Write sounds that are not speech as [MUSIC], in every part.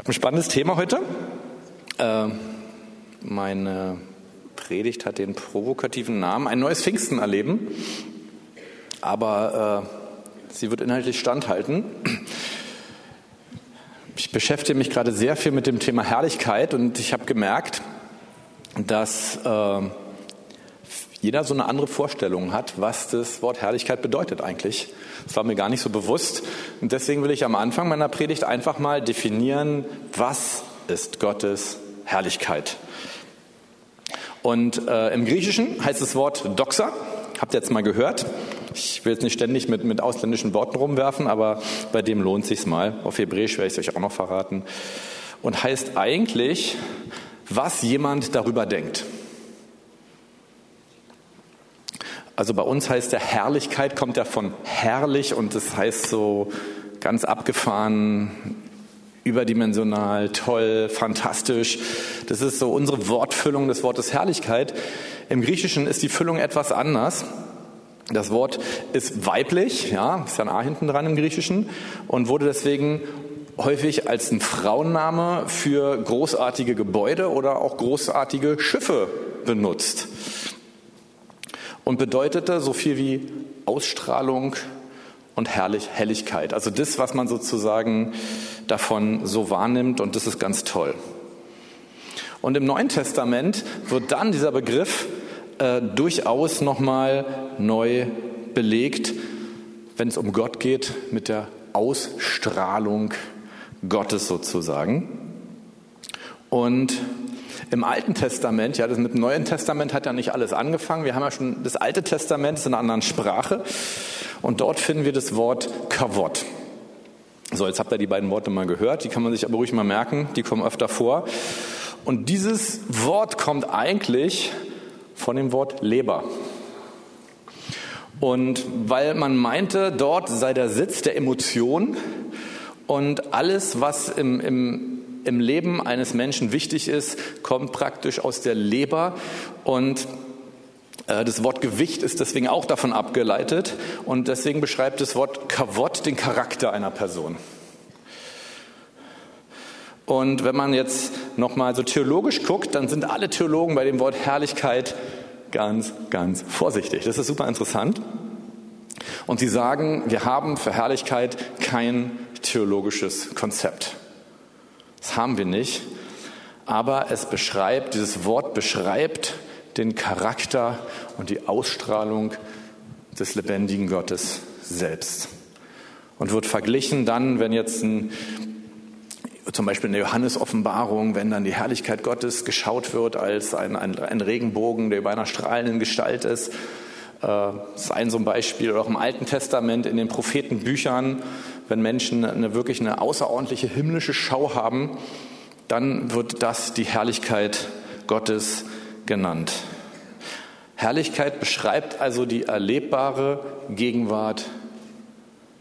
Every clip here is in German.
habe ein spannendes Thema heute. Äh, meine Predigt hat den provokativen Namen Ein neues Pfingsten erleben. Aber äh, sie wird inhaltlich standhalten. Ich beschäftige mich gerade sehr viel mit dem Thema Herrlichkeit und ich habe gemerkt, dass äh, jeder so eine andere Vorstellung hat, was das Wort Herrlichkeit bedeutet eigentlich. Das war mir gar nicht so bewusst. Und deswegen will ich am Anfang meiner Predigt einfach mal definieren, was ist Gottes Herrlichkeit. Und äh, im Griechischen heißt das Wort Doxa. Habt ihr jetzt mal gehört? Ich will jetzt nicht ständig mit, mit ausländischen Worten rumwerfen, aber bei dem lohnt sich's mal. Auf Hebräisch werde ich es euch auch noch verraten. Und heißt eigentlich, was jemand darüber denkt. Also bei uns heißt der Herrlichkeit, kommt ja von herrlich und das heißt so ganz abgefahren, überdimensional, toll, fantastisch. Das ist so unsere Wortfüllung des Wortes Herrlichkeit. Im Griechischen ist die Füllung etwas anders. Das Wort ist weiblich, ja, ist ja ein A hinten dran im Griechischen und wurde deswegen häufig als ein Frauenname für großartige Gebäude oder auch großartige Schiffe benutzt und bedeutete so viel wie Ausstrahlung und Herrlich, Helligkeit. Also das, was man sozusagen davon so wahrnimmt und das ist ganz toll. Und im Neuen Testament wird dann dieser Begriff äh, durchaus nochmal neu belegt, wenn es um Gott geht, mit der Ausstrahlung Gottes sozusagen. Und im Alten Testament, ja, das mit dem Neuen Testament hat ja nicht alles angefangen. Wir haben ja schon das Alte Testament ist in einer anderen Sprache und dort finden wir das Wort Kavot. So, jetzt habt ihr die beiden Worte mal gehört, die kann man sich aber ruhig mal merken, die kommen öfter vor. Und dieses Wort kommt eigentlich von dem Wort Leber. Und weil man meinte, dort sei der Sitz der Emotion und alles, was im, im im Leben eines Menschen wichtig ist, kommt praktisch aus der Leber und äh, das Wort Gewicht ist deswegen auch davon abgeleitet und deswegen beschreibt das Wort Kavott den Charakter einer Person. Und wenn man jetzt nochmal so theologisch guckt, dann sind alle Theologen bei dem Wort Herrlichkeit ganz, ganz vorsichtig. Das ist super interessant. Und sie sagen, wir haben für Herrlichkeit kein theologisches Konzept. Das haben wir nicht. Aber es beschreibt, dieses Wort beschreibt den Charakter und die Ausstrahlung des lebendigen Gottes selbst. Und wird verglichen dann, wenn jetzt ein, zum Beispiel in der Johannes-Offenbarung, wenn dann die Herrlichkeit Gottes geschaut wird als ein, ein, ein Regenbogen, der über einer strahlenden Gestalt ist. Äh, das ist ein so ein Beispiel. Oder auch im Alten Testament in den Prophetenbüchern, wenn Menschen eine, wirklich eine außerordentliche himmlische Schau haben, dann wird das die Herrlichkeit Gottes genannt. Herrlichkeit beschreibt also die erlebbare Gegenwart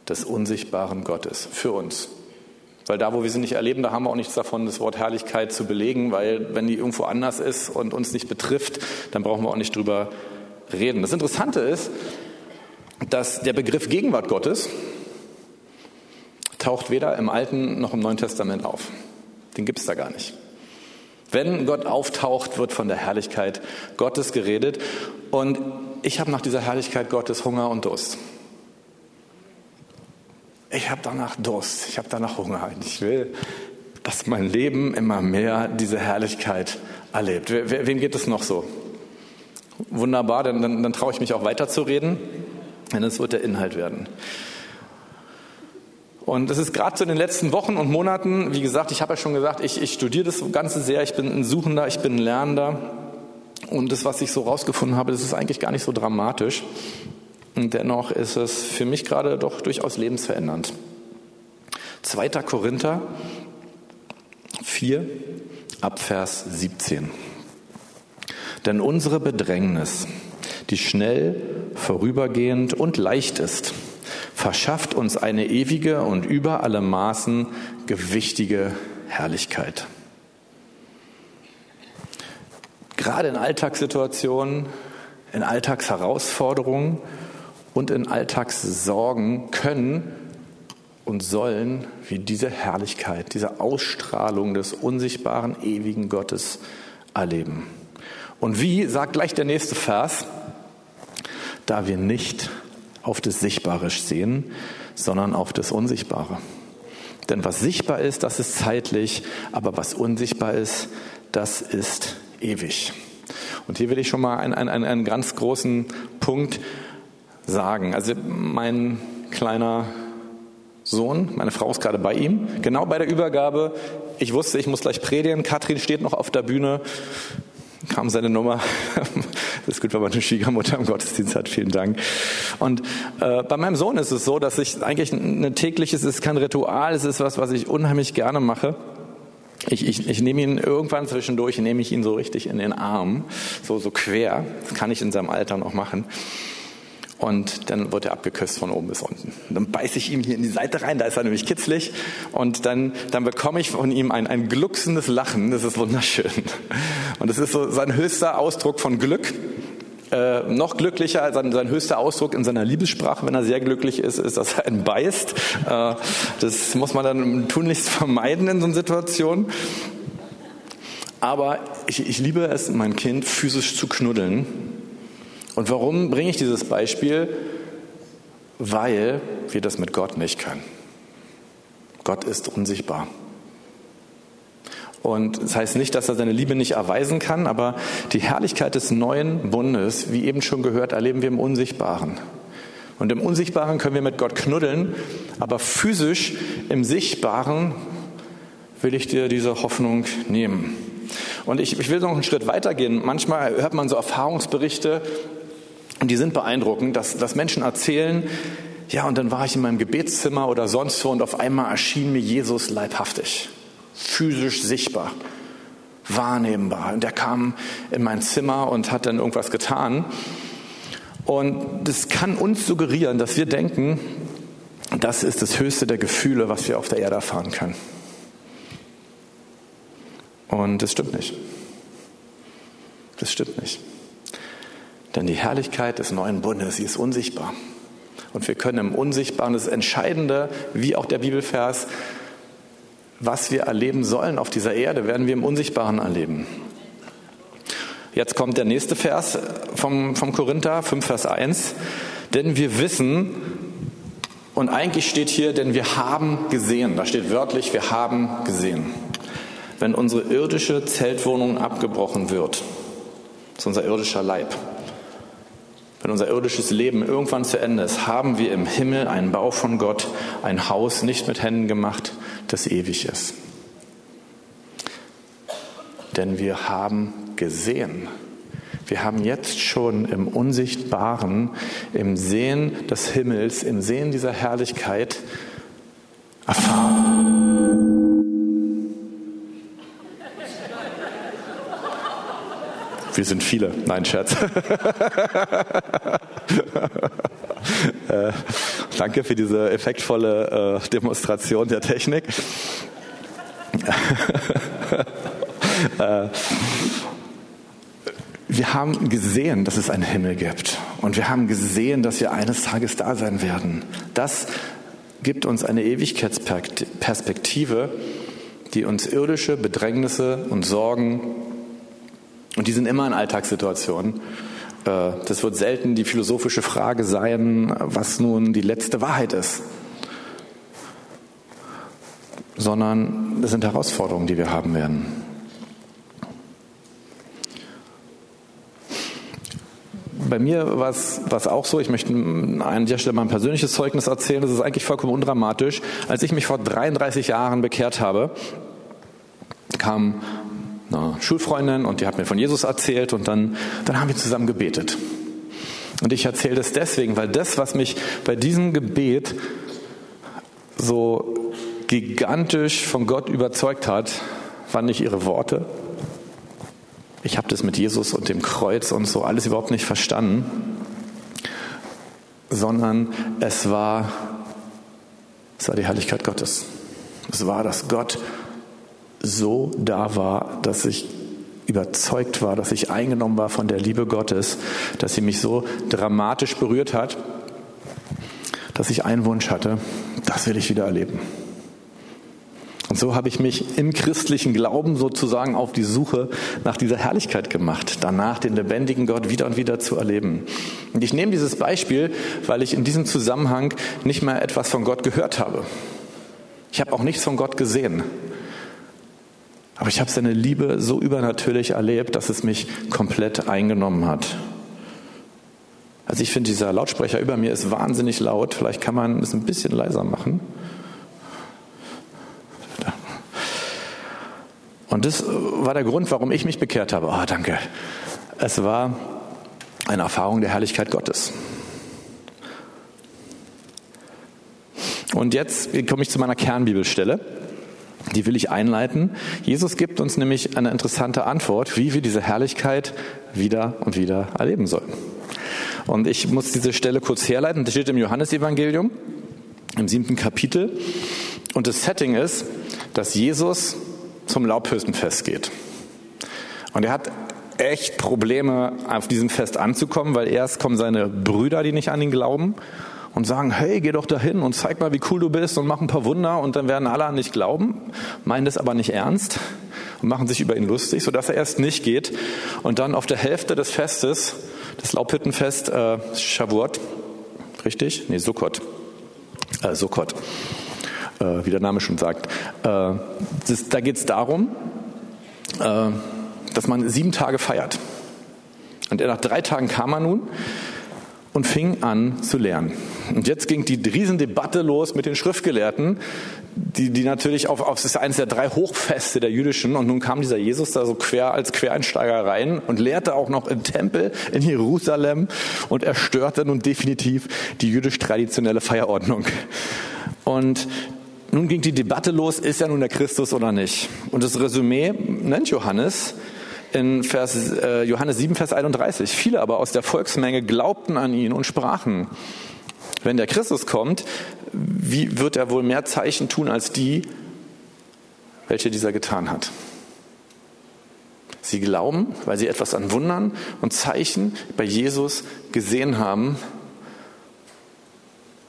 des unsichtbaren Gottes für uns. Weil da, wo wir sie nicht erleben, da haben wir auch nichts davon, das Wort Herrlichkeit zu belegen, weil wenn die irgendwo anders ist und uns nicht betrifft, dann brauchen wir auch nicht drüber reden. Das Interessante ist, dass der Begriff Gegenwart Gottes taucht weder im Alten noch im Neuen Testament auf. Den gibt es da gar nicht. Wenn Gott auftaucht, wird von der Herrlichkeit Gottes geredet. Und ich habe nach dieser Herrlichkeit Gottes Hunger und Durst. Ich habe danach Durst, ich habe danach Hunger. Ich will, dass mein Leben immer mehr diese Herrlichkeit erlebt. Wem geht es noch so? Wunderbar, dann, dann, dann traue ich mich auch weiterzureden, denn es wird der Inhalt werden. Und das ist gerade so in den letzten Wochen und Monaten, wie gesagt, ich habe ja schon gesagt, ich, ich studiere das Ganze sehr, ich bin ein Suchender, ich bin ein Lernender. Und das, was ich so rausgefunden habe, das ist eigentlich gar nicht so dramatisch. Und dennoch ist es für mich gerade doch durchaus lebensverändernd. 2. Korinther 4 ab Vers 17. Denn unsere Bedrängnis, die schnell, vorübergehend und leicht ist, verschafft uns eine ewige und über alle Maßen gewichtige Herrlichkeit. Gerade in Alltagssituationen, in Alltagsherausforderungen und in Alltagssorgen können und sollen wie diese Herrlichkeit, diese Ausstrahlung des unsichtbaren, ewigen Gottes erleben. Und wie, sagt gleich der nächste Vers, da wir nicht auf das Sichtbare sehen, sondern auf das Unsichtbare. Denn was sichtbar ist, das ist zeitlich, aber was unsichtbar ist, das ist ewig. Und hier will ich schon mal einen, einen, einen ganz großen Punkt sagen. Also mein kleiner Sohn, meine Frau ist gerade bei ihm, genau bei der Übergabe. Ich wusste, ich muss gleich predigen. Katrin steht noch auf der Bühne kam seine Nummer. Das ist gut, wenn man eine Schwiegermutter im Gottesdienst hat. Vielen Dank. Und äh, bei meinem Sohn ist es so, dass ich eigentlich ein tägliches, es ist kein Ritual, es ist was, was ich unheimlich gerne mache. Ich, ich, ich nehme ihn irgendwann zwischendurch, nehme ich ihn so richtig in den Arm, so, so quer. Das kann ich in seinem Alter noch machen. Und dann wird er abgeküsst von oben bis unten. Und dann beiße ich ihm hier in die Seite rein, da ist er nämlich kitzlig. Und dann, dann bekomme ich von ihm ein, ein glucksendes Lachen. Das ist wunderschön. Und das ist so sein höchster Ausdruck von Glück. Äh, noch glücklicher, sein, sein höchster Ausdruck in seiner Liebessprache, wenn er sehr glücklich ist, ist, dass er einen beißt. Äh, das muss man dann tunlichst vermeiden in so einer Situation. Aber ich, ich liebe es, mein Kind physisch zu knuddeln und warum bringe ich dieses Beispiel? Weil wir das mit Gott nicht können. Gott ist unsichtbar. Und das heißt nicht, dass er seine Liebe nicht erweisen kann, aber die Herrlichkeit des neuen Bundes, wie eben schon gehört, erleben wir im Unsichtbaren. Und im Unsichtbaren können wir mit Gott knuddeln, aber physisch im Sichtbaren will ich dir diese Hoffnung nehmen. Und ich, ich will noch einen Schritt weitergehen. Manchmal hört man so Erfahrungsberichte, und die sind beeindruckend, dass, dass Menschen erzählen, ja, und dann war ich in meinem Gebetszimmer oder sonst wo und auf einmal erschien mir Jesus leibhaftig, physisch sichtbar, wahrnehmbar. Und er kam in mein Zimmer und hat dann irgendwas getan. Und das kann uns suggerieren, dass wir denken, das ist das höchste der Gefühle, was wir auf der Erde erfahren können. Und das stimmt nicht. Das stimmt nicht. Denn die Herrlichkeit des neuen Bundes, sie ist unsichtbar. Und wir können im Unsichtbaren das Entscheidende, wie auch der Bibelvers, was wir erleben sollen auf dieser Erde, werden wir im Unsichtbaren erleben. Jetzt kommt der nächste Vers vom, vom Korinther, 5 Vers 1. Denn wir wissen, und eigentlich steht hier, denn wir haben gesehen, da steht wörtlich, wir haben gesehen. Wenn unsere irdische Zeltwohnung abgebrochen wird, ist unser irdischer Leib, wenn unser irdisches Leben irgendwann zu Ende ist, haben wir im Himmel einen Bau von Gott, ein Haus nicht mit Händen gemacht, das ewig ist. Denn wir haben gesehen. Wir haben jetzt schon im Unsichtbaren, im Sehen des Himmels, im Sehen dieser Herrlichkeit erfahren. Wir sind viele. Nein, Scherz. [LAUGHS] äh, danke für diese effektvolle äh, Demonstration der Technik. [LAUGHS] äh, wir haben gesehen, dass es einen Himmel gibt. Und wir haben gesehen, dass wir eines Tages da sein werden. Das gibt uns eine Ewigkeitsperspektive, die uns irdische Bedrängnisse und Sorgen und die sind immer in Alltagssituationen. Äh, das wird selten die philosophische Frage sein, was nun die letzte Wahrheit ist, sondern das sind Herausforderungen, die wir haben werden. Bei mir war es auch so, ich möchte an der Stelle mal ein persönliches Zeugnis erzählen, das ist eigentlich vollkommen undramatisch. Als ich mich vor 33 Jahren bekehrt habe, kam einer Schulfreundin und die hat mir von Jesus erzählt und dann, dann haben wir zusammen gebetet. Und ich erzähle das deswegen, weil das, was mich bei diesem Gebet so gigantisch von Gott überzeugt hat, waren nicht ihre Worte. Ich habe das mit Jesus und dem Kreuz und so alles überhaupt nicht verstanden, sondern es war, es war die Herrlichkeit Gottes. Es war, dass Gott so da war, dass ich überzeugt war, dass ich eingenommen war von der Liebe Gottes, dass sie mich so dramatisch berührt hat, dass ich einen Wunsch hatte, das will ich wieder erleben. Und so habe ich mich im christlichen Glauben sozusagen auf die Suche nach dieser Herrlichkeit gemacht, danach den lebendigen Gott wieder und wieder zu erleben. Und ich nehme dieses Beispiel, weil ich in diesem Zusammenhang nicht mehr etwas von Gott gehört habe. Ich habe auch nichts von Gott gesehen. Aber ich habe seine Liebe so übernatürlich erlebt, dass es mich komplett eingenommen hat. Also ich finde, dieser Lautsprecher über mir ist wahnsinnig laut. Vielleicht kann man es ein bisschen leiser machen. Und das war der Grund, warum ich mich bekehrt habe. Oh, danke. Es war eine Erfahrung der Herrlichkeit Gottes. Und jetzt komme ich zu meiner Kernbibelstelle. Die will ich einleiten. Jesus gibt uns nämlich eine interessante Antwort, wie wir diese Herrlichkeit wieder und wieder erleben sollen. Und ich muss diese Stelle kurz herleiten. Das steht im Johannesevangelium, im siebten Kapitel. Und das Setting ist, dass Jesus zum Laubhüttenfest geht. Und er hat echt Probleme, auf diesem Fest anzukommen, weil erst kommen seine Brüder, die nicht an ihn glauben, und sagen, hey, geh doch dahin und zeig mal, wie cool du bist und mach ein paar Wunder und dann werden alle an dich glauben, meinen das aber nicht ernst und machen sich über ihn lustig, sodass er erst nicht geht und dann auf der Hälfte des Festes, das Laubhüttenfest, äh, Shavuot, richtig? Nee, Sukkot, äh, Sukkot, äh, wie der Name schon sagt. Äh, das, da geht es darum, äh, dass man sieben Tage feiert. Und nach drei Tagen kam er nun und fing an zu lernen. Und jetzt ging die Riesendebatte los mit den Schriftgelehrten, die, die natürlich auf, auf das ist eines der drei Hochfeste der jüdischen und nun kam dieser Jesus da so quer als Quereinsteiger rein und lehrte auch noch im Tempel in Jerusalem und er störte nun definitiv die jüdisch-traditionelle Feierordnung. Und nun ging die Debatte los, ist er nun der Christus oder nicht? Und das Resümee nennt Johannes in Vers, äh, Johannes 7, Vers 31. Viele aber aus der Volksmenge glaubten an ihn und sprachen, wenn der Christus kommt, wie wird er wohl mehr Zeichen tun als die, welche dieser getan hat? Sie glauben, weil sie etwas an Wundern und Zeichen bei Jesus gesehen haben,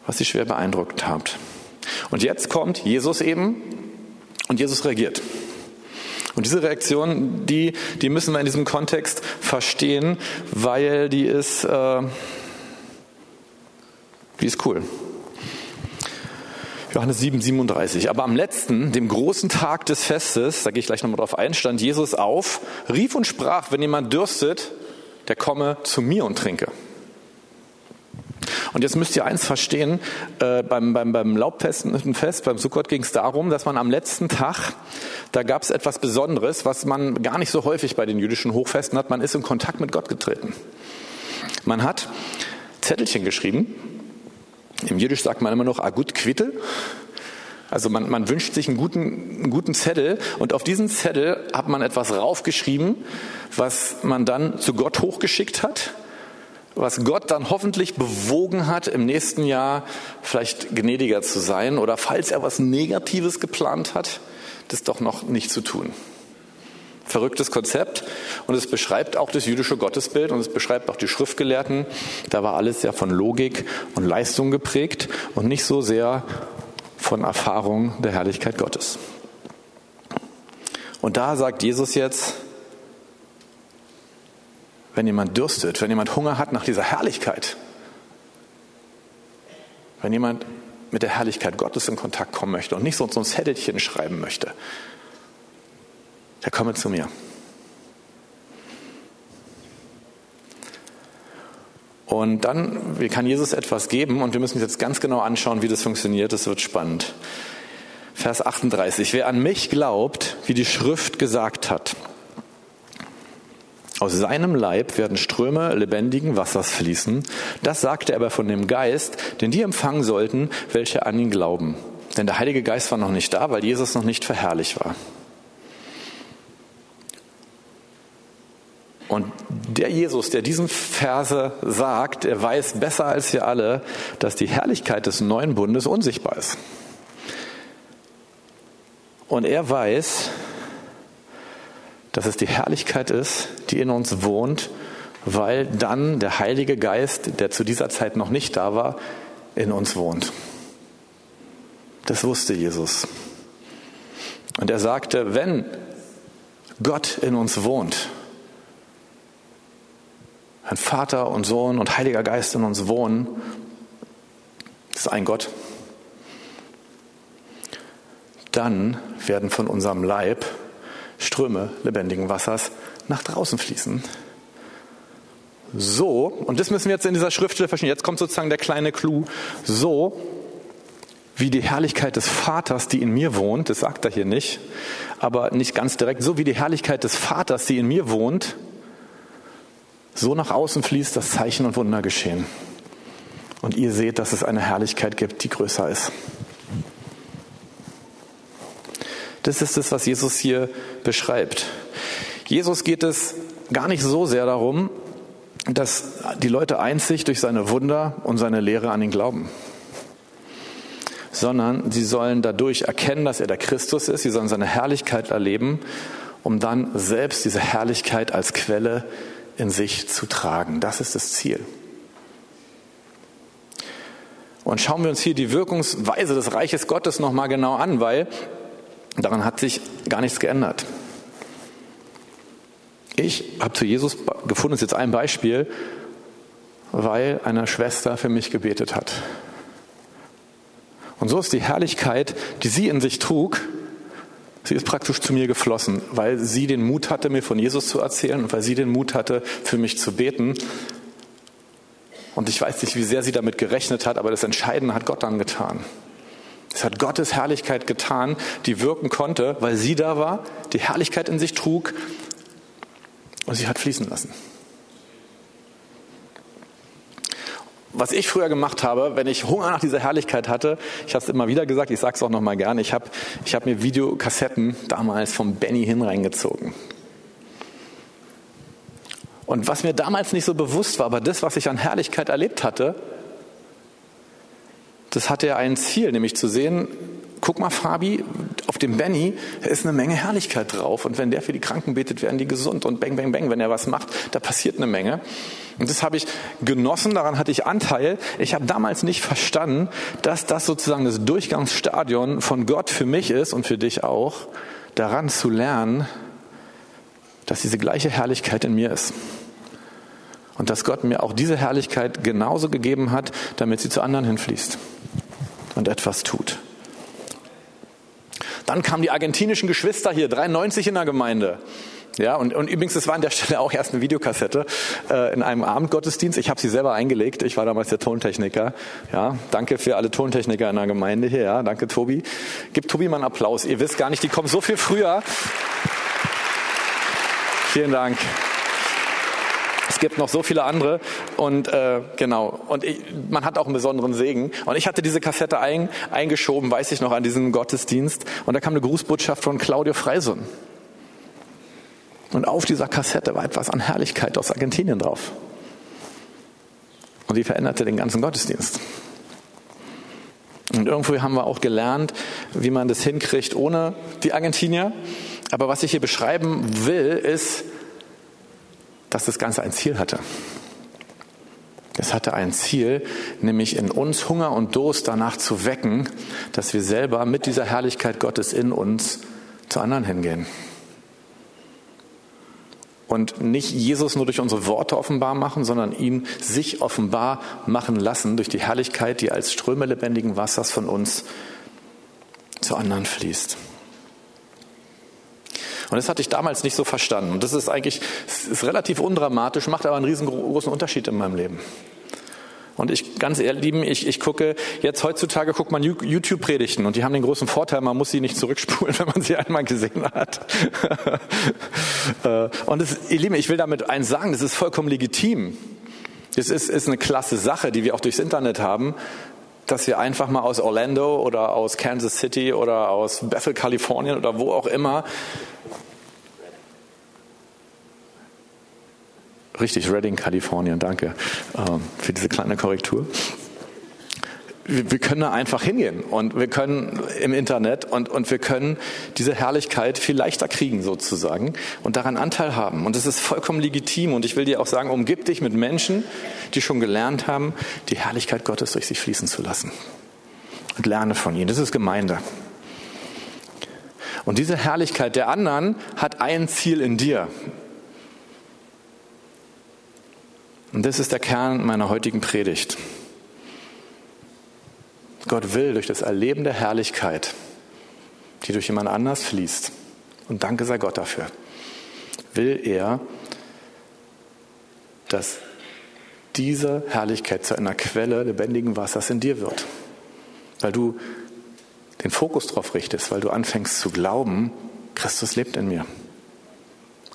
was sie schwer beeindruckt hat. Und jetzt kommt Jesus eben und Jesus reagiert. Und diese Reaktion, die, die müssen wir in diesem Kontext verstehen, weil die ist, äh, die ist cool. Johannes 7, 37. Aber am letzten, dem großen Tag des Festes, da gehe ich gleich nochmal drauf ein, stand Jesus auf, rief und sprach, wenn jemand dürstet, der komme zu mir und trinke. Und jetzt müsst ihr eins verstehen, äh, beim, beim, beim Laubfest, beim Sukkot ging es darum, dass man am letzten Tag, da gab es etwas Besonderes, was man gar nicht so häufig bei den jüdischen Hochfesten hat, man ist in Kontakt mit Gott getreten. Man hat Zettelchen geschrieben, im Jüdisch sagt man immer noch Agut Quittel, also man, man wünscht sich einen guten, einen guten Zettel. Und auf diesen Zettel hat man etwas raufgeschrieben, was man dann zu Gott hochgeschickt hat was Gott dann hoffentlich bewogen hat, im nächsten Jahr vielleicht gnädiger zu sein oder falls er was Negatives geplant hat, das doch noch nicht zu tun. Verrücktes Konzept und es beschreibt auch das jüdische Gottesbild und es beschreibt auch die Schriftgelehrten. Da war alles ja von Logik und Leistung geprägt und nicht so sehr von Erfahrung der Herrlichkeit Gottes. Und da sagt Jesus jetzt, wenn jemand dürstet, wenn jemand Hunger hat nach dieser Herrlichkeit, wenn jemand mit der Herrlichkeit Gottes in Kontakt kommen möchte und nicht so, ein Zettelchen schreiben möchte, der komme zu mir. Und dann kann Jesus etwas geben und wir müssen uns jetzt ganz genau anschauen, wie das funktioniert. Das wird spannend. Vers 38. Wer an mich glaubt, wie die Schrift gesagt hat, aus seinem Leib werden Ströme lebendigen Wassers fließen. Das sagte er aber von dem Geist, den die empfangen sollten, welche an ihn glauben. Denn der Heilige Geist war noch nicht da, weil Jesus noch nicht verherrlicht war. Und der Jesus, der diesen Verse sagt, er weiß besser als wir alle, dass die Herrlichkeit des neuen Bundes unsichtbar ist. Und er weiß, dass es die Herrlichkeit ist, die in uns wohnt, weil dann der Heilige Geist, der zu dieser Zeit noch nicht da war, in uns wohnt. Das wusste Jesus. Und er sagte, wenn Gott in uns wohnt, wenn Vater und Sohn und Heiliger Geist in uns wohnen, ist ein Gott, dann werden von unserem Leib Ströme lebendigen Wassers nach draußen fließen. So, und das müssen wir jetzt in dieser Schriftstelle verstehen. Jetzt kommt sozusagen der kleine Clou. So wie die Herrlichkeit des Vaters, die in mir wohnt, das sagt er hier nicht, aber nicht ganz direkt, so wie die Herrlichkeit des Vaters, die in mir wohnt, so nach außen fließt, dass Zeichen und Wunder geschehen. Und ihr seht, dass es eine Herrlichkeit gibt, die größer ist. Das ist es, was Jesus hier beschreibt. Jesus geht es gar nicht so sehr darum, dass die Leute einzig durch seine Wunder und seine Lehre an ihn glauben, sondern sie sollen dadurch erkennen, dass er der Christus ist, sie sollen seine Herrlichkeit erleben, um dann selbst diese Herrlichkeit als Quelle in sich zu tragen. Das ist das Ziel. Und schauen wir uns hier die Wirkungsweise des Reiches Gottes nochmal genau an, weil daran hat sich gar nichts geändert. Ich habe zu Jesus gefunden, ist jetzt ein Beispiel, weil eine Schwester für mich gebetet hat. Und so ist die Herrlichkeit, die sie in sich trug, sie ist praktisch zu mir geflossen, weil sie den Mut hatte, mir von Jesus zu erzählen und weil sie den Mut hatte, für mich zu beten. Und ich weiß nicht, wie sehr sie damit gerechnet hat, aber das Entscheidende hat Gott dann getan. Es hat Gottes Herrlichkeit getan, die wirken konnte, weil sie da war, die Herrlichkeit in sich trug und sie hat fließen lassen. Was ich früher gemacht habe, wenn ich Hunger nach dieser Herrlichkeit hatte, ich habe es immer wieder gesagt, ich sage es auch noch mal gerne, ich habe ich hab mir Videokassetten damals vom Benny hin reingezogen. Und was mir damals nicht so bewusst war, aber das, was ich an Herrlichkeit erlebt hatte, das hatte ja ein Ziel, nämlich zu sehen, guck mal, Fabi, auf dem Benny ist eine Menge Herrlichkeit drauf. Und wenn der für die Kranken betet, werden die gesund. Und bang, bang, bang, wenn er was macht, da passiert eine Menge. Und das habe ich genossen, daran hatte ich Anteil. Ich habe damals nicht verstanden, dass das sozusagen das Durchgangsstadion von Gott für mich ist und für dich auch, daran zu lernen, dass diese gleiche Herrlichkeit in mir ist. Und dass Gott mir auch diese Herrlichkeit genauso gegeben hat, damit sie zu anderen hinfließt und etwas tut. Dann kamen die argentinischen Geschwister hier, 93 in der Gemeinde. Ja, und, und übrigens, das war an der Stelle auch erst eine Videokassette äh, in einem Abendgottesdienst. Ich habe sie selber eingelegt. Ich war damals der Tontechniker. Ja, danke für alle Tontechniker in der Gemeinde hier. Ja, danke Tobi. Gib Tobi mal einen Applaus. Ihr wisst gar nicht, die kommen so viel früher. Vielen Dank gibt noch so viele andere und äh, genau. Und ich, man hat auch einen besonderen Segen. Und ich hatte diese Kassette ein, eingeschoben, weiß ich noch, an diesem Gottesdienst. Und da kam eine Grußbotschaft von Claudio Freison. Und auf dieser Kassette war etwas an Herrlichkeit aus Argentinien drauf. Und die veränderte den ganzen Gottesdienst. Und irgendwo haben wir auch gelernt, wie man das hinkriegt ohne die Argentinier. Aber was ich hier beschreiben will, ist, dass das Ganze ein Ziel hatte. Es hatte ein Ziel, nämlich in uns Hunger und Durst danach zu wecken, dass wir selber mit dieser Herrlichkeit Gottes in uns zu anderen hingehen. Und nicht Jesus nur durch unsere Worte offenbar machen, sondern ihn sich offenbar machen lassen durch die Herrlichkeit, die als Ströme lebendigen Wassers von uns zu anderen fließt. Und das hatte ich damals nicht so verstanden. Und das ist eigentlich ist relativ undramatisch, macht aber einen riesengroßen Unterschied in meinem Leben. Und ich, ganz ehrlich, lieben, ich, ich gucke, jetzt heutzutage guckt man YouTube-Predigten und die haben den großen Vorteil, man muss sie nicht zurückspulen, [LAUGHS] wenn man sie einmal gesehen hat. [LAUGHS] Äh, und das, ihr Lieben, ich will damit eins sagen, das ist vollkommen legitim. Das ist, ist eine klasse Sache, die wir auch durchs Internet haben, dass wir einfach mal aus Orlando oder aus Kansas City oder aus Bethel, Kalifornien oder wo auch immer Richtig, Redding, Kalifornien, danke ähm, für diese kleine Korrektur. Wir, können da einfach hingehen und wir können im Internet und, und wir können diese Herrlichkeit viel leichter kriegen sozusagen und daran Anteil haben. Und das ist vollkommen legitim und ich will dir auch sagen, umgib dich mit Menschen, die schon gelernt haben, die Herrlichkeit Gottes durch sich fließen zu lassen. und lerne von ihnen. Das ist Gemeinde. Und diese Herrlichkeit der anderen hat ein Ziel in dir. Und das ist der Kern meiner heutigen Predigt. Gott will durch das Erleben der Herrlichkeit, die durch jemand anders fließt, und danke sei Gott dafür, will er, dass diese Herrlichkeit zu einer Quelle lebendigen Wassers in dir wird. Weil du den Fokus darauf richtest, weil du anfängst zu glauben, Christus lebt in mir.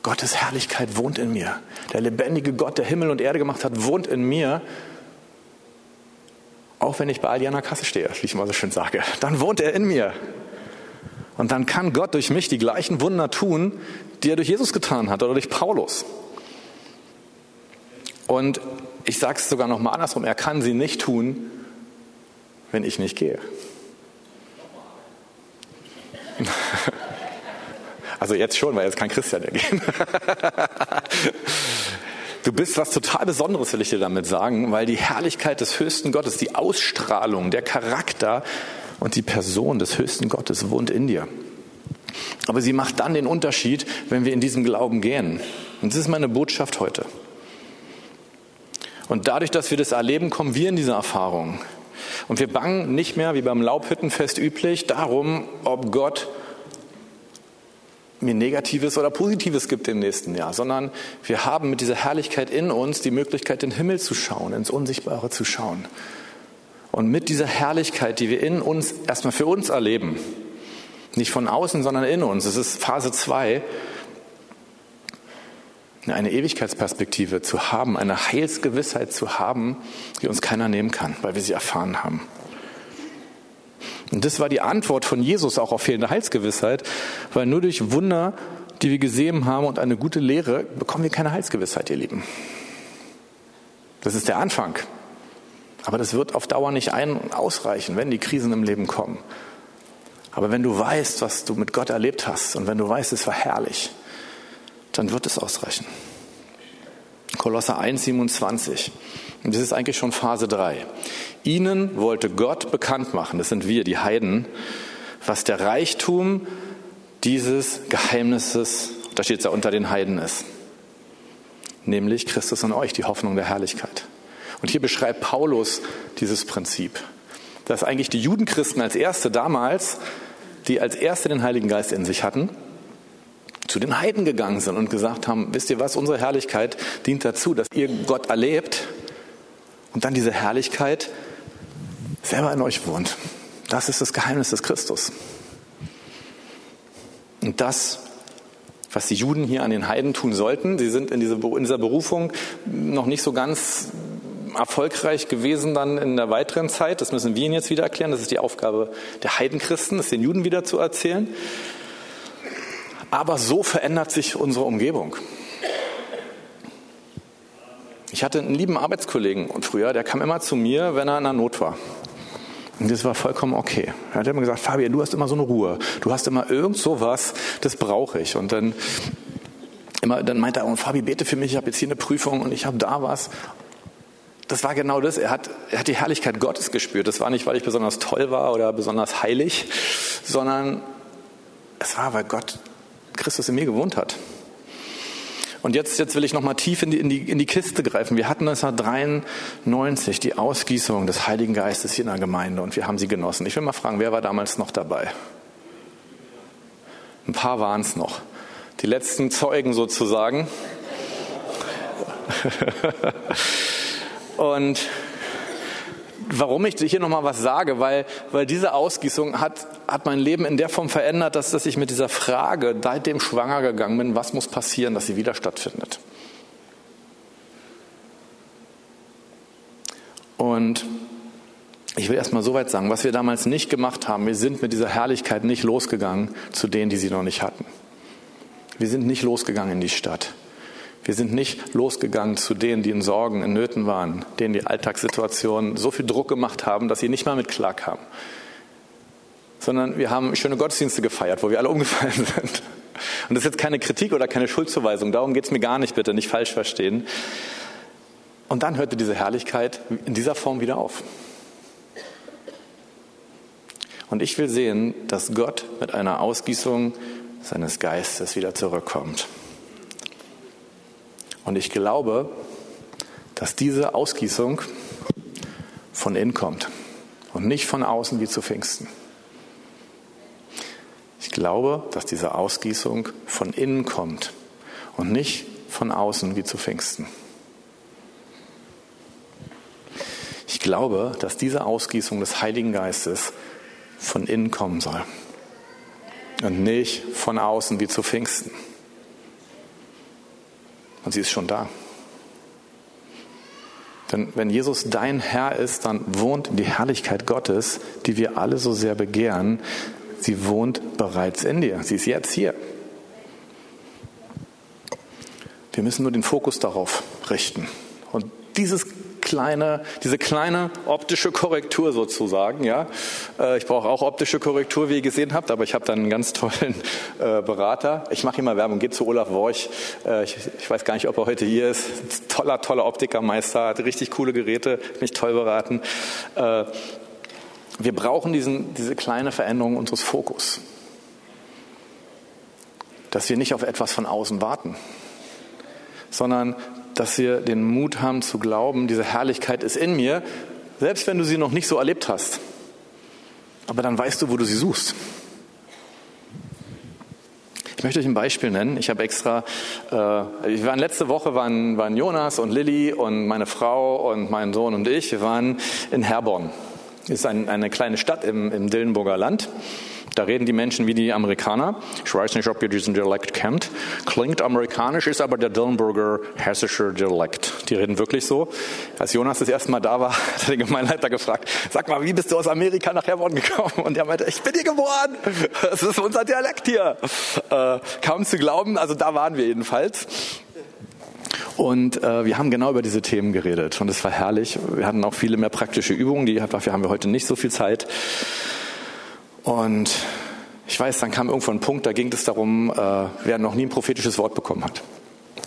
Gottes Herrlichkeit wohnt in mir. Der lebendige Gott, der Himmel und Erde gemacht hat, wohnt in mir. Auch wenn ich bei Aldi Kasse stehe, wie ich mal so schön sage, dann wohnt er in mir. Und dann kann Gott durch mich die gleichen Wunder tun, die er durch Jesus getan hat oder durch Paulus. Und ich sage es sogar noch mal andersrum, er kann sie nicht tun, wenn ich nicht gehe. Also jetzt schon, weil jetzt kann Christian ja gehen. [LAUGHS] Du bist was total Besonderes, will ich dir damit sagen, weil die Herrlichkeit des höchsten Gottes, die Ausstrahlung, der Charakter und die Person des höchsten Gottes wohnt in dir. Aber sie macht dann den Unterschied, wenn wir in diesem Glauben gehen. Und das ist meine Botschaft heute. Und dadurch, dass wir das erleben, kommen wir in diese Erfahrung. Und wir bangen nicht mehr, wie beim Laubhüttenfest üblich, darum, ob Gott mir Negatives oder Positives gibt im nächsten Jahr, sondern wir haben mit dieser Herrlichkeit in uns die Möglichkeit, den Himmel zu schauen, ins Unsichtbare zu schauen. Und mit dieser Herrlichkeit, die wir in uns erstmal für uns erleben, nicht von außen, sondern in uns, es ist Phase 2, eine Ewigkeitsperspektive zu haben, eine Heilsgewissheit zu haben, die uns keiner nehmen kann, weil wir sie erfahren haben. Und das war die Antwort von Jesus auch auf fehlende Heilsgewissheit, weil nur durch Wunder, die wir gesehen haben und eine gute Lehre, bekommen wir keine Heilsgewissheit, ihr Lieben. Das ist der Anfang. Aber das wird auf Dauer nicht ein ausreichen, wenn die Krisen im Leben kommen. Aber wenn du weißt, was du mit Gott erlebt hast und wenn du weißt, es war herrlich, dann wird es ausreichen. Kolosser 1, 27. Und das ist eigentlich schon Phase 3. Ihnen wollte Gott bekannt machen, das sind wir, die Heiden, was der Reichtum dieses Geheimnisses, da steht es ja unter den Heiden ist, nämlich Christus in euch, die Hoffnung der Herrlichkeit. Und hier beschreibt Paulus dieses Prinzip, dass eigentlich die Judenchristen als erste damals, die als erste den Heiligen Geist in sich hatten, zu den Heiden gegangen sind und gesagt haben, wisst ihr was, unsere Herrlichkeit dient dazu, dass ihr Gott erlebt und dann diese Herrlichkeit selber in euch wohnt. Das ist das Geheimnis des Christus. Und das, was die Juden hier an den Heiden tun sollten, sie sind in, diese, in dieser Berufung noch nicht so ganz erfolgreich gewesen dann in der weiteren Zeit. Das müssen wir ihnen jetzt wieder erklären. Das ist die Aufgabe der Heidenchristen, es den Juden wieder zu erzählen. Aber so verändert sich unsere Umgebung. Ich hatte einen lieben Arbeitskollegen und früher, der kam immer zu mir, wenn er in der Not war. Und das war vollkommen okay. Er hat immer gesagt, Fabian, du hast immer so eine Ruhe. Du hast immer irgend sowas, das brauche ich. Und dann, immer, dann meinte er, oh, Fabi, bete für mich, ich habe jetzt hier eine Prüfung und ich habe da was. Das war genau das. Er hat, er hat die Herrlichkeit Gottes gespürt. Das war nicht, weil ich besonders toll war oder besonders heilig, sondern es war, weil Gott Christus in mir gewohnt hat. Und jetzt, jetzt will ich nochmal tief in die, in, die, in die Kiste greifen. Wir hatten 1993 die Ausgießung des Heiligen Geistes hier in der Gemeinde und wir haben sie genossen. Ich will mal fragen, wer war damals noch dabei? Ein paar waren es noch. Die letzten Zeugen sozusagen. [LAUGHS] und warum ich hier nochmal was sage, weil, weil diese Ausgießung hat, hat mein Leben in der Form verändert, dass, dass ich mit dieser Frage seitdem schwanger gegangen bin, was muss passieren, dass sie wieder stattfindet. Und ich will erstmal so weit sagen, was wir damals nicht gemacht haben, wir sind mit dieser Herrlichkeit nicht losgegangen zu denen, die sie noch nicht hatten. Wir sind nicht losgegangen in die Stadt. Wir sind nicht losgegangen zu denen, die in Sorgen, in Nöten waren, denen die Alltagssituationen so viel Druck gemacht haben, dass sie nicht mal mit klarkamen. Sondern wir haben schöne Gottesdienste gefeiert, wo wir alle umgefallen [LAUGHS] sind. Und das ist jetzt keine Kritik oder keine Schuldzuweisung, darum geht es mir gar nicht, bitte nicht falsch verstehen. Und dann hörte diese Herrlichkeit in dieser Form wieder auf. Und ich will sehen, dass Gott mit einer Ausgießung seines Geistes wieder zurückkommt. Und ich glaube, dass diese Ausgießung von innen kommt und nicht von außen wie zu Pfingsten. Ich glaube, dass diese Ausgießung von innen kommt und nicht von außen wie zu Pfingsten. Ich glaube, dass diese Ausgießung des Heiligen Geistes von innen kommen soll und nicht von außen wie zu Pfingsten. Und sie ist schon da. Denn wenn Jesus dein Herr ist, dann wohnt die Herrlichkeit Gottes, die wir alle so sehr begehren, sie wohnt bereits in dir. Sie ist jetzt hier. Wir müssen nur den Fokus darauf richten. Und dieses kleine, diese kleine optische Korrektur sozusagen. Ja, äh, ich brauche auch optische Korrektur, wie ihr gesehen habt, aber ich habe dann einen ganz tollen äh, Berater. Ich mache immer Werbung. Geht zu Olaf Worch. Äh, ich, weiß gar nicht, ob er heute hier ist. Toller, toller Optikermeister, hat richtig coole Geräte, mich toll beraten. wir brauchen diesen, diese kleine Veränderung unseres Fokus, dass wir nicht auf etwas von außen warten, sondern dass wir den Mut haben zu glauben, diese Herrlichkeit ist in mir, selbst wenn du sie noch nicht so erlebt hast. Aber dann weißt du, wo du sie suchst. Ich möchte euch ein Beispiel nennen. Ich habe extra, äh, wir waren letzte Woche waren, waren Jonas und Lilly und meine Frau und mein Sohn und ich. Wir waren in Herborn. Ist ein, eine kleine Stadt im, im Dillenburger Land. Da reden die Menschen wie die Amerikaner. Ich weiß nicht, ob ihr diesen Dialekt kennt. Klingt amerikanisch, ist aber der Dillenburger hessische Dialekt. Die reden wirklich so. Als Jonas das erste Mal da war, [LAUGHS] hat der Gemeinleiter gefragt, sag mal, wie bist du aus Amerika nach Herborn gekommen? Und er meinte, ich bin hier geboren. Das ist unser Dialekt hier. Äh, kaum zu glauben, also da waren wir jedenfalls. Und äh, wir haben genau über diese Themen geredet und es war herrlich. Wir hatten auch viele mehr praktische Übungen, die dafür haben wir heute nicht so viel Zeit. Und ich weiß, dann kam irgendwo ein Punkt, da ging es darum, äh, wer noch nie ein prophetisches Wort bekommen hat.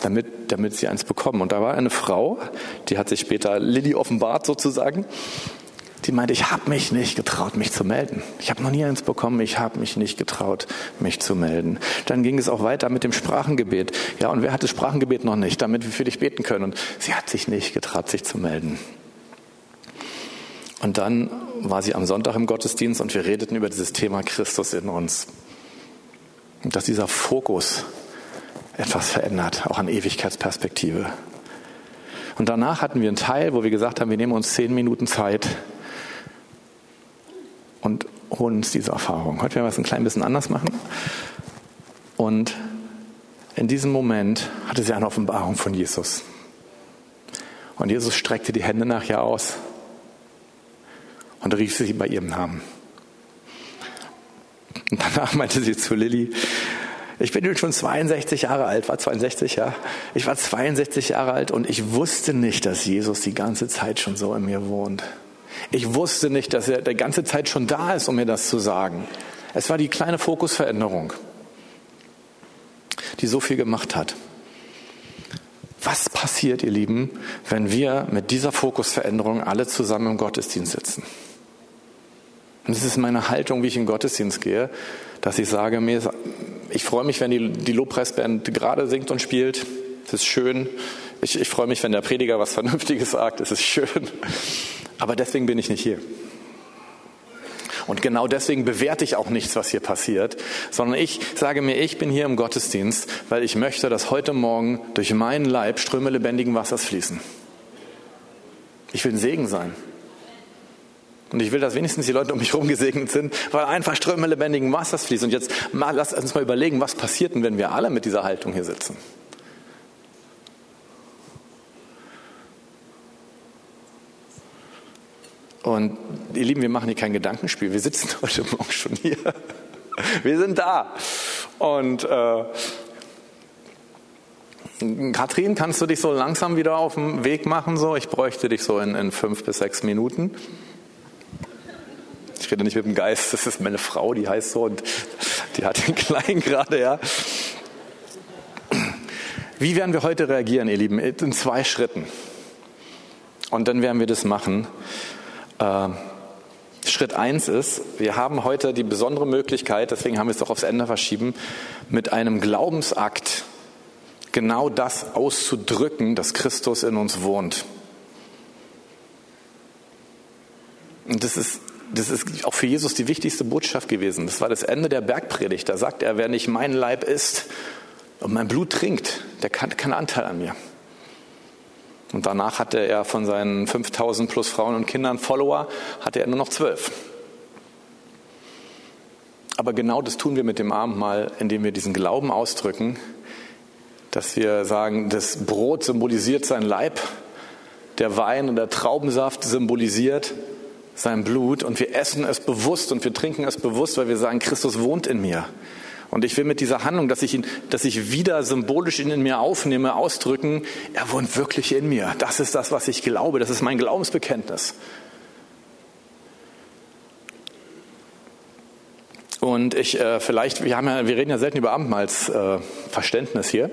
Damit, damit sie eins bekommen. Und da war eine Frau, die hat sich später Lilly offenbart sozusagen. Die meinte, ich habe mich nicht getraut, mich zu melden. Ich habe noch nie eins bekommen, ich habe mich nicht getraut, mich zu melden. Dann ging es auch weiter mit dem Sprachengebet. Ja, und wer hat das Sprachengebet noch nicht, damit wir für dich beten können? Und sie hat sich nicht getraut, sich zu melden. Und dann war sie am Sonntag im Gottesdienst und wir redeten über dieses Thema Christus in uns. Und dass dieser Fokus etwas verändert, auch an Ewigkeitsperspektive. Und danach hatten wir einen Teil, wo wir gesagt haben, wir nehmen uns zehn Minuten Zeit und holen uns diese Erfahrung. Heute werden wir es ein klein bisschen anders machen. Und in diesem Moment hatte sie eine Offenbarung von Jesus. Und Jesus streckte die Hände nachher aus und rief sie bei ihrem Namen. Und danach meinte sie zu Lilly, ich bin schon 62 Jahre alt, war 62, ja. Ich war 62 Jahre alt und ich wusste nicht, dass Jesus die ganze Zeit schon so in mir wohnt. Ich wusste nicht, dass er die ganze Zeit schon da ist, um mir das zu sagen. Es war die kleine Fokusveränderung, die so viel gemacht hat. Was passiert, ihr Lieben, wenn wir mit dieser Fokusveränderung alle zusammen im Gottesdienst sitzen? Und das ist meine Haltung, wie ich in Gottesdienst gehe, dass ich sage mir, ich freue mich, wenn die, die Lobpreisband gerade singt und spielt. Das ist schön. Ich, ich freue mich, wenn der Prediger was Vernünftiges sagt. Das ist schön. Aber deswegen bin ich nicht hier. Und genau deswegen bewerte ich auch nichts, was hier passiert, sondern ich sage mir, ich bin hier im Gottesdienst, weil ich möchte, dass heute Morgen durch meinen Leib Ströme lebendigen Wassers fließen. Ich will ein Segen sein. Und ich will, dass wenigstens die Leute um mich herum gesegnet sind, weil einfach Ströme lebendigen Wassers fließen. Und jetzt mal, lass uns mal überlegen, was passiert denn, wenn wir alle mit dieser Haltung hier sitzen? Und ihr Lieben, wir machen hier kein Gedankenspiel. Wir sitzen [LAUGHS] heute Morgen schon hier. Wir sind da. Und äh, Kathrin, kannst du dich so langsam wieder auf den Weg machen? So, ich bräuchte dich so in, in fünf bis sechs Minuten. Ich rede nicht mit dem Geist, das ist meine Frau, die heißt so und die hat den Kleinen [LAUGHS] gerade, ja. Wie werden wir heute reagieren, ihr Lieben? In zwei Schritten. Und dann werden wir das machen. Äh, Schritt eins ist, wir haben heute die besondere Möglichkeit, deswegen haben wir es doch aufs Ende verschieben, mit einem Glaubensakt genau das auszudrücken, dass Christus in uns wohnt. Und das ist, das ist auch für Jesus die wichtigste Botschaft gewesen. Das war das Ende der Bergpredigt. Da sagt er, wer nicht mein Leib isst und mein Blut trinkt, der hat keinen Anteil an mir. Und danach hatte er von seinen 5000 plus Frauen und Kindern Follower, hatte er nur noch zwölf. Aber genau das tun wir mit dem Abendmahl, indem wir diesen Glauben ausdrücken, dass wir sagen, das Brot symbolisiert sein Leib, der Wein und der Traubensaft symbolisiert sein Blut und wir essen es bewusst und wir trinken es bewusst, weil wir sagen, Christus wohnt in mir. Und ich will mit dieser Handlung, dass ich ihn, dass ich wieder symbolisch ihn in mir aufnehme, ausdrücken, er wohnt wirklich in mir. Das ist das, was ich glaube. Das ist mein Glaubensbekenntnis. Und ich äh, vielleicht, wir haben ja, wir reden ja selten über Abendmahlsverständnis äh, hier.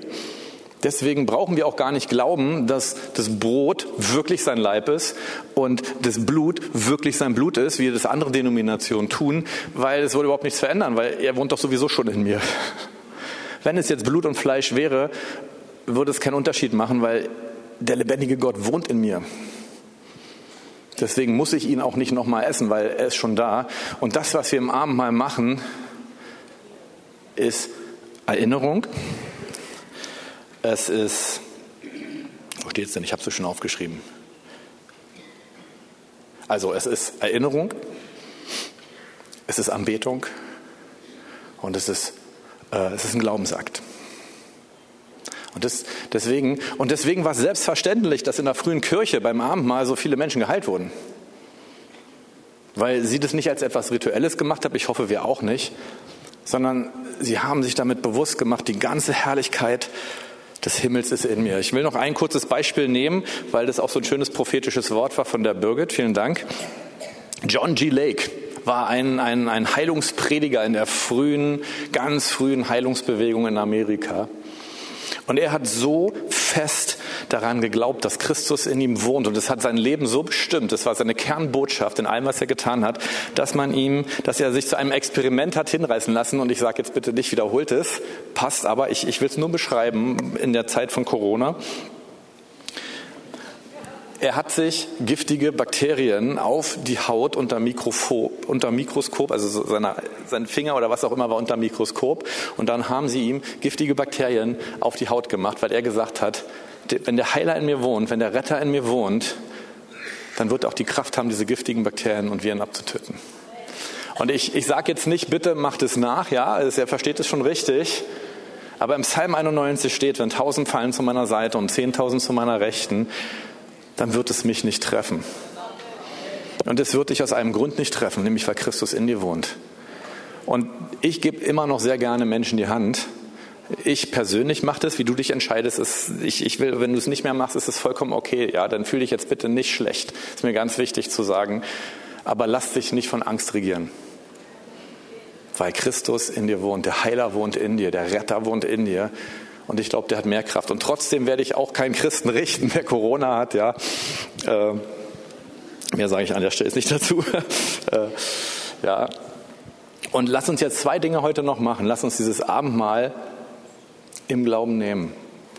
Deswegen brauchen wir auch gar nicht glauben, dass das Brot wirklich sein Leib ist und das Blut wirklich sein Blut ist, wie das andere Denominationen tun, weil es würde überhaupt nichts verändern, weil er wohnt doch sowieso schon in mir. Wenn es jetzt Blut und Fleisch wäre, würde es keinen Unterschied machen, weil der lebendige Gott wohnt in mir. Deswegen muss ich ihn auch nicht nochmal essen, weil er ist schon da. Und das, was wir im Abendmahl machen, ist Erinnerung, es ist, wo steht es denn? Ich habe es schon aufgeschrieben. Also es ist Erinnerung, es ist Anbetung und es ist, äh, es ist ein Glaubensakt. Und, das, deswegen, und deswegen war es selbstverständlich, dass in der frühen Kirche beim Abendmahl so viele Menschen geheilt wurden. Weil sie das nicht als etwas Rituelles gemacht haben, ich hoffe wir auch nicht, sondern sie haben sich damit bewusst gemacht, die ganze Herrlichkeit des Himmels ist in mir. Ich will noch ein kurzes Beispiel nehmen, weil das auch so ein schönes prophetisches Wort war von der Birgit. Vielen Dank. John G. Lake war ein, ein, ein Heilungsprediger in der frühen, ganz frühen Heilungsbewegung in Amerika. Und er hat so fest daran geglaubt, dass Christus in ihm wohnt. Und es hat sein Leben so bestimmt, es war seine Kernbotschaft in allem, was er getan hat, dass man ihm, dass er sich zu einem Experiment hat hinreißen lassen. Und ich sage jetzt bitte nicht, wiederholt es, passt aber, ich, ich will es nur beschreiben in der Zeit von Corona. Er hat sich giftige Bakterien auf die Haut unter, Mikroskop, unter Mikroskop also seine, sein Finger oder was auch immer war unter Mikroskop. Und dann haben sie ihm giftige Bakterien auf die Haut gemacht, weil er gesagt hat, wenn der Heiler in mir wohnt, wenn der Retter in mir wohnt, dann wird er auch die Kraft haben, diese giftigen Bakterien und Viren abzutöten. Und ich, ich sage jetzt nicht, bitte macht es nach, ja, er versteht es schon richtig. Aber im Psalm 91 steht, wenn tausend fallen zu meiner Seite und zehntausend zu meiner Rechten, dann wird es mich nicht treffen. Und es wird dich aus einem Grund nicht treffen, nämlich weil Christus in dir wohnt. Und ich gebe immer noch sehr gerne Menschen die Hand. Ich persönlich mache das, wie du dich entscheidest. Ist, ich, ich will, wenn du es nicht mehr machst, ist es vollkommen okay. Ja, dann fühle dich jetzt bitte nicht schlecht. Ist mir ganz wichtig zu sagen. Aber lass dich nicht von Angst regieren. Weil Christus in dir wohnt, der Heiler wohnt in dir, der Retter wohnt in dir. Und ich glaube, der hat mehr Kraft. Und trotzdem werde ich auch keinen Christen richten, der Corona hat, ja. Äh, mehr sage ich an der Stelle nicht dazu. [LAUGHS] äh, ja. Und lass uns jetzt zwei Dinge heute noch machen. Lass uns dieses Abendmahl im Glauben nehmen.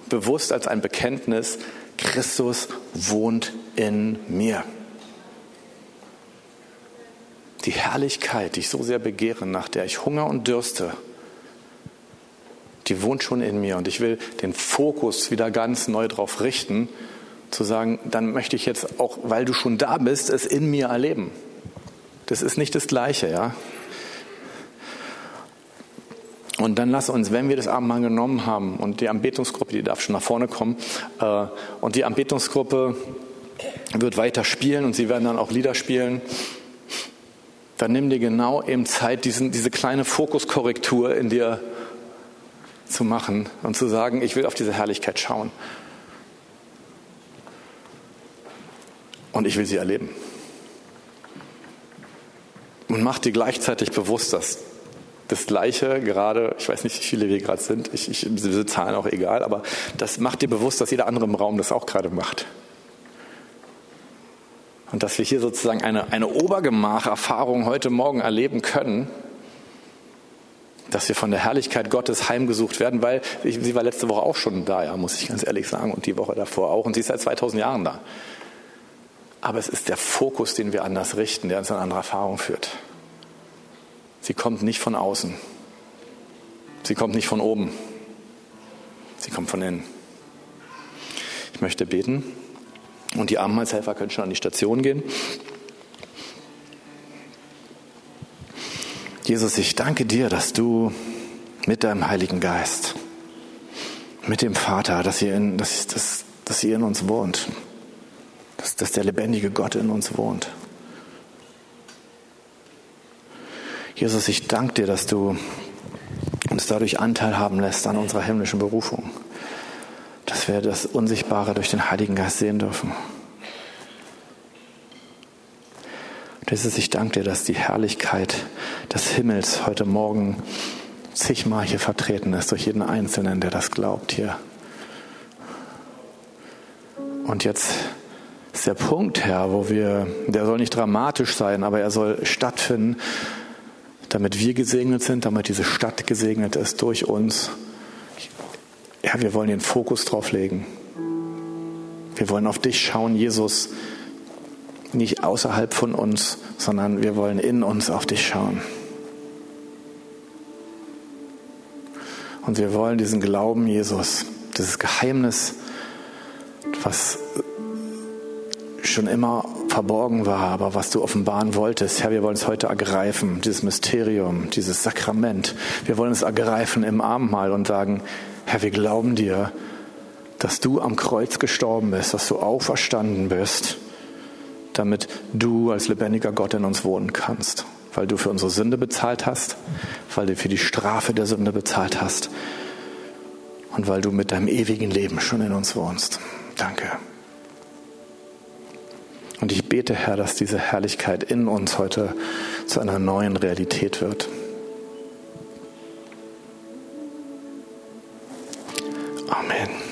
Bewusst als ein Bekenntnis, Christus wohnt in mir. Die Herrlichkeit, die ich so sehr begehre, nach der ich Hunger und dürste, die wohnt schon in mir und ich will den Fokus wieder ganz neu darauf richten, zu sagen, dann möchte ich jetzt auch, weil du schon da bist, es in mir erleben. Das ist nicht das Gleiche, ja. Und dann lass uns, wenn wir das Abendmahl genommen haben und die Anbetungsgruppe, die darf schon nach vorne kommen, äh, und die Anbetungsgruppe wird weiter spielen und sie werden dann auch Lieder spielen, dann nimm dir genau eben Zeit, diesen, diese kleine Fokuskorrektur in dir zu machen und zu sagen, ich will auf diese Herrlichkeit schauen. Und ich will sie erleben. Und mach dir gleichzeitig bewusst, dass das Gleiche gerade, ich weiß nicht, wie viele wir gerade sind, ich, ich, diese Zahlen auch egal, aber das macht dir bewusst, dass jeder andere im Raum das auch gerade macht. Und dass wir hier sozusagen eine, eine Obergemach-Erfahrung heute Morgen erleben können, dass wir von der Herrlichkeit Gottes heimgesucht werden, weil ich, sie war letzte Woche auch schon da, ja, muss ich ganz ehrlich sagen, und die Woche davor auch, und sie ist seit 2000 Jahren da. Aber es ist der Fokus, den wir anders richten, der uns eine andere Erfahrung führt. Sie kommt nicht von außen. Sie kommt nicht von oben. Sie kommt von innen. Ich möchte beten und die Abendmahlshelfer können schon an die Station gehen. Jesus, ich danke dir, dass du mit deinem Heiligen Geist, mit dem Vater, dass ihr in, dass, dass, dass ihr in uns wohnt, dass, dass der lebendige Gott in uns wohnt. Jesus, ich danke dir, dass du uns dadurch Anteil haben lässt an unserer himmlischen Berufung, dass wir das Unsichtbare durch den Heiligen Geist sehen dürfen. Jesus, ich danke dir, dass die Herrlichkeit des Himmels heute Morgen zigmal hier vertreten ist, durch jeden Einzelnen, der das glaubt hier. Und jetzt ist der Punkt, Herr, wo wir, der soll nicht dramatisch sein, aber er soll stattfinden, damit wir gesegnet sind, damit diese Stadt gesegnet ist durch uns. Ja, wir wollen den Fokus drauf legen. Wir wollen auf dich schauen, Jesus nicht außerhalb von uns, sondern wir wollen in uns auf dich schauen. Und wir wollen diesen Glauben, Jesus, dieses Geheimnis, was schon immer verborgen war, aber was du offenbaren wolltest, Herr, wir wollen es heute ergreifen, dieses Mysterium, dieses Sakrament. Wir wollen es ergreifen im Abendmahl und sagen, Herr, wir glauben dir, dass du am Kreuz gestorben bist, dass du auferstanden bist damit du als lebendiger Gott in uns wohnen kannst, weil du für unsere Sünde bezahlt hast, weil du für die Strafe der Sünde bezahlt hast und weil du mit deinem ewigen Leben schon in uns wohnst. Danke. Und ich bete, Herr, dass diese Herrlichkeit in uns heute zu einer neuen Realität wird. Amen.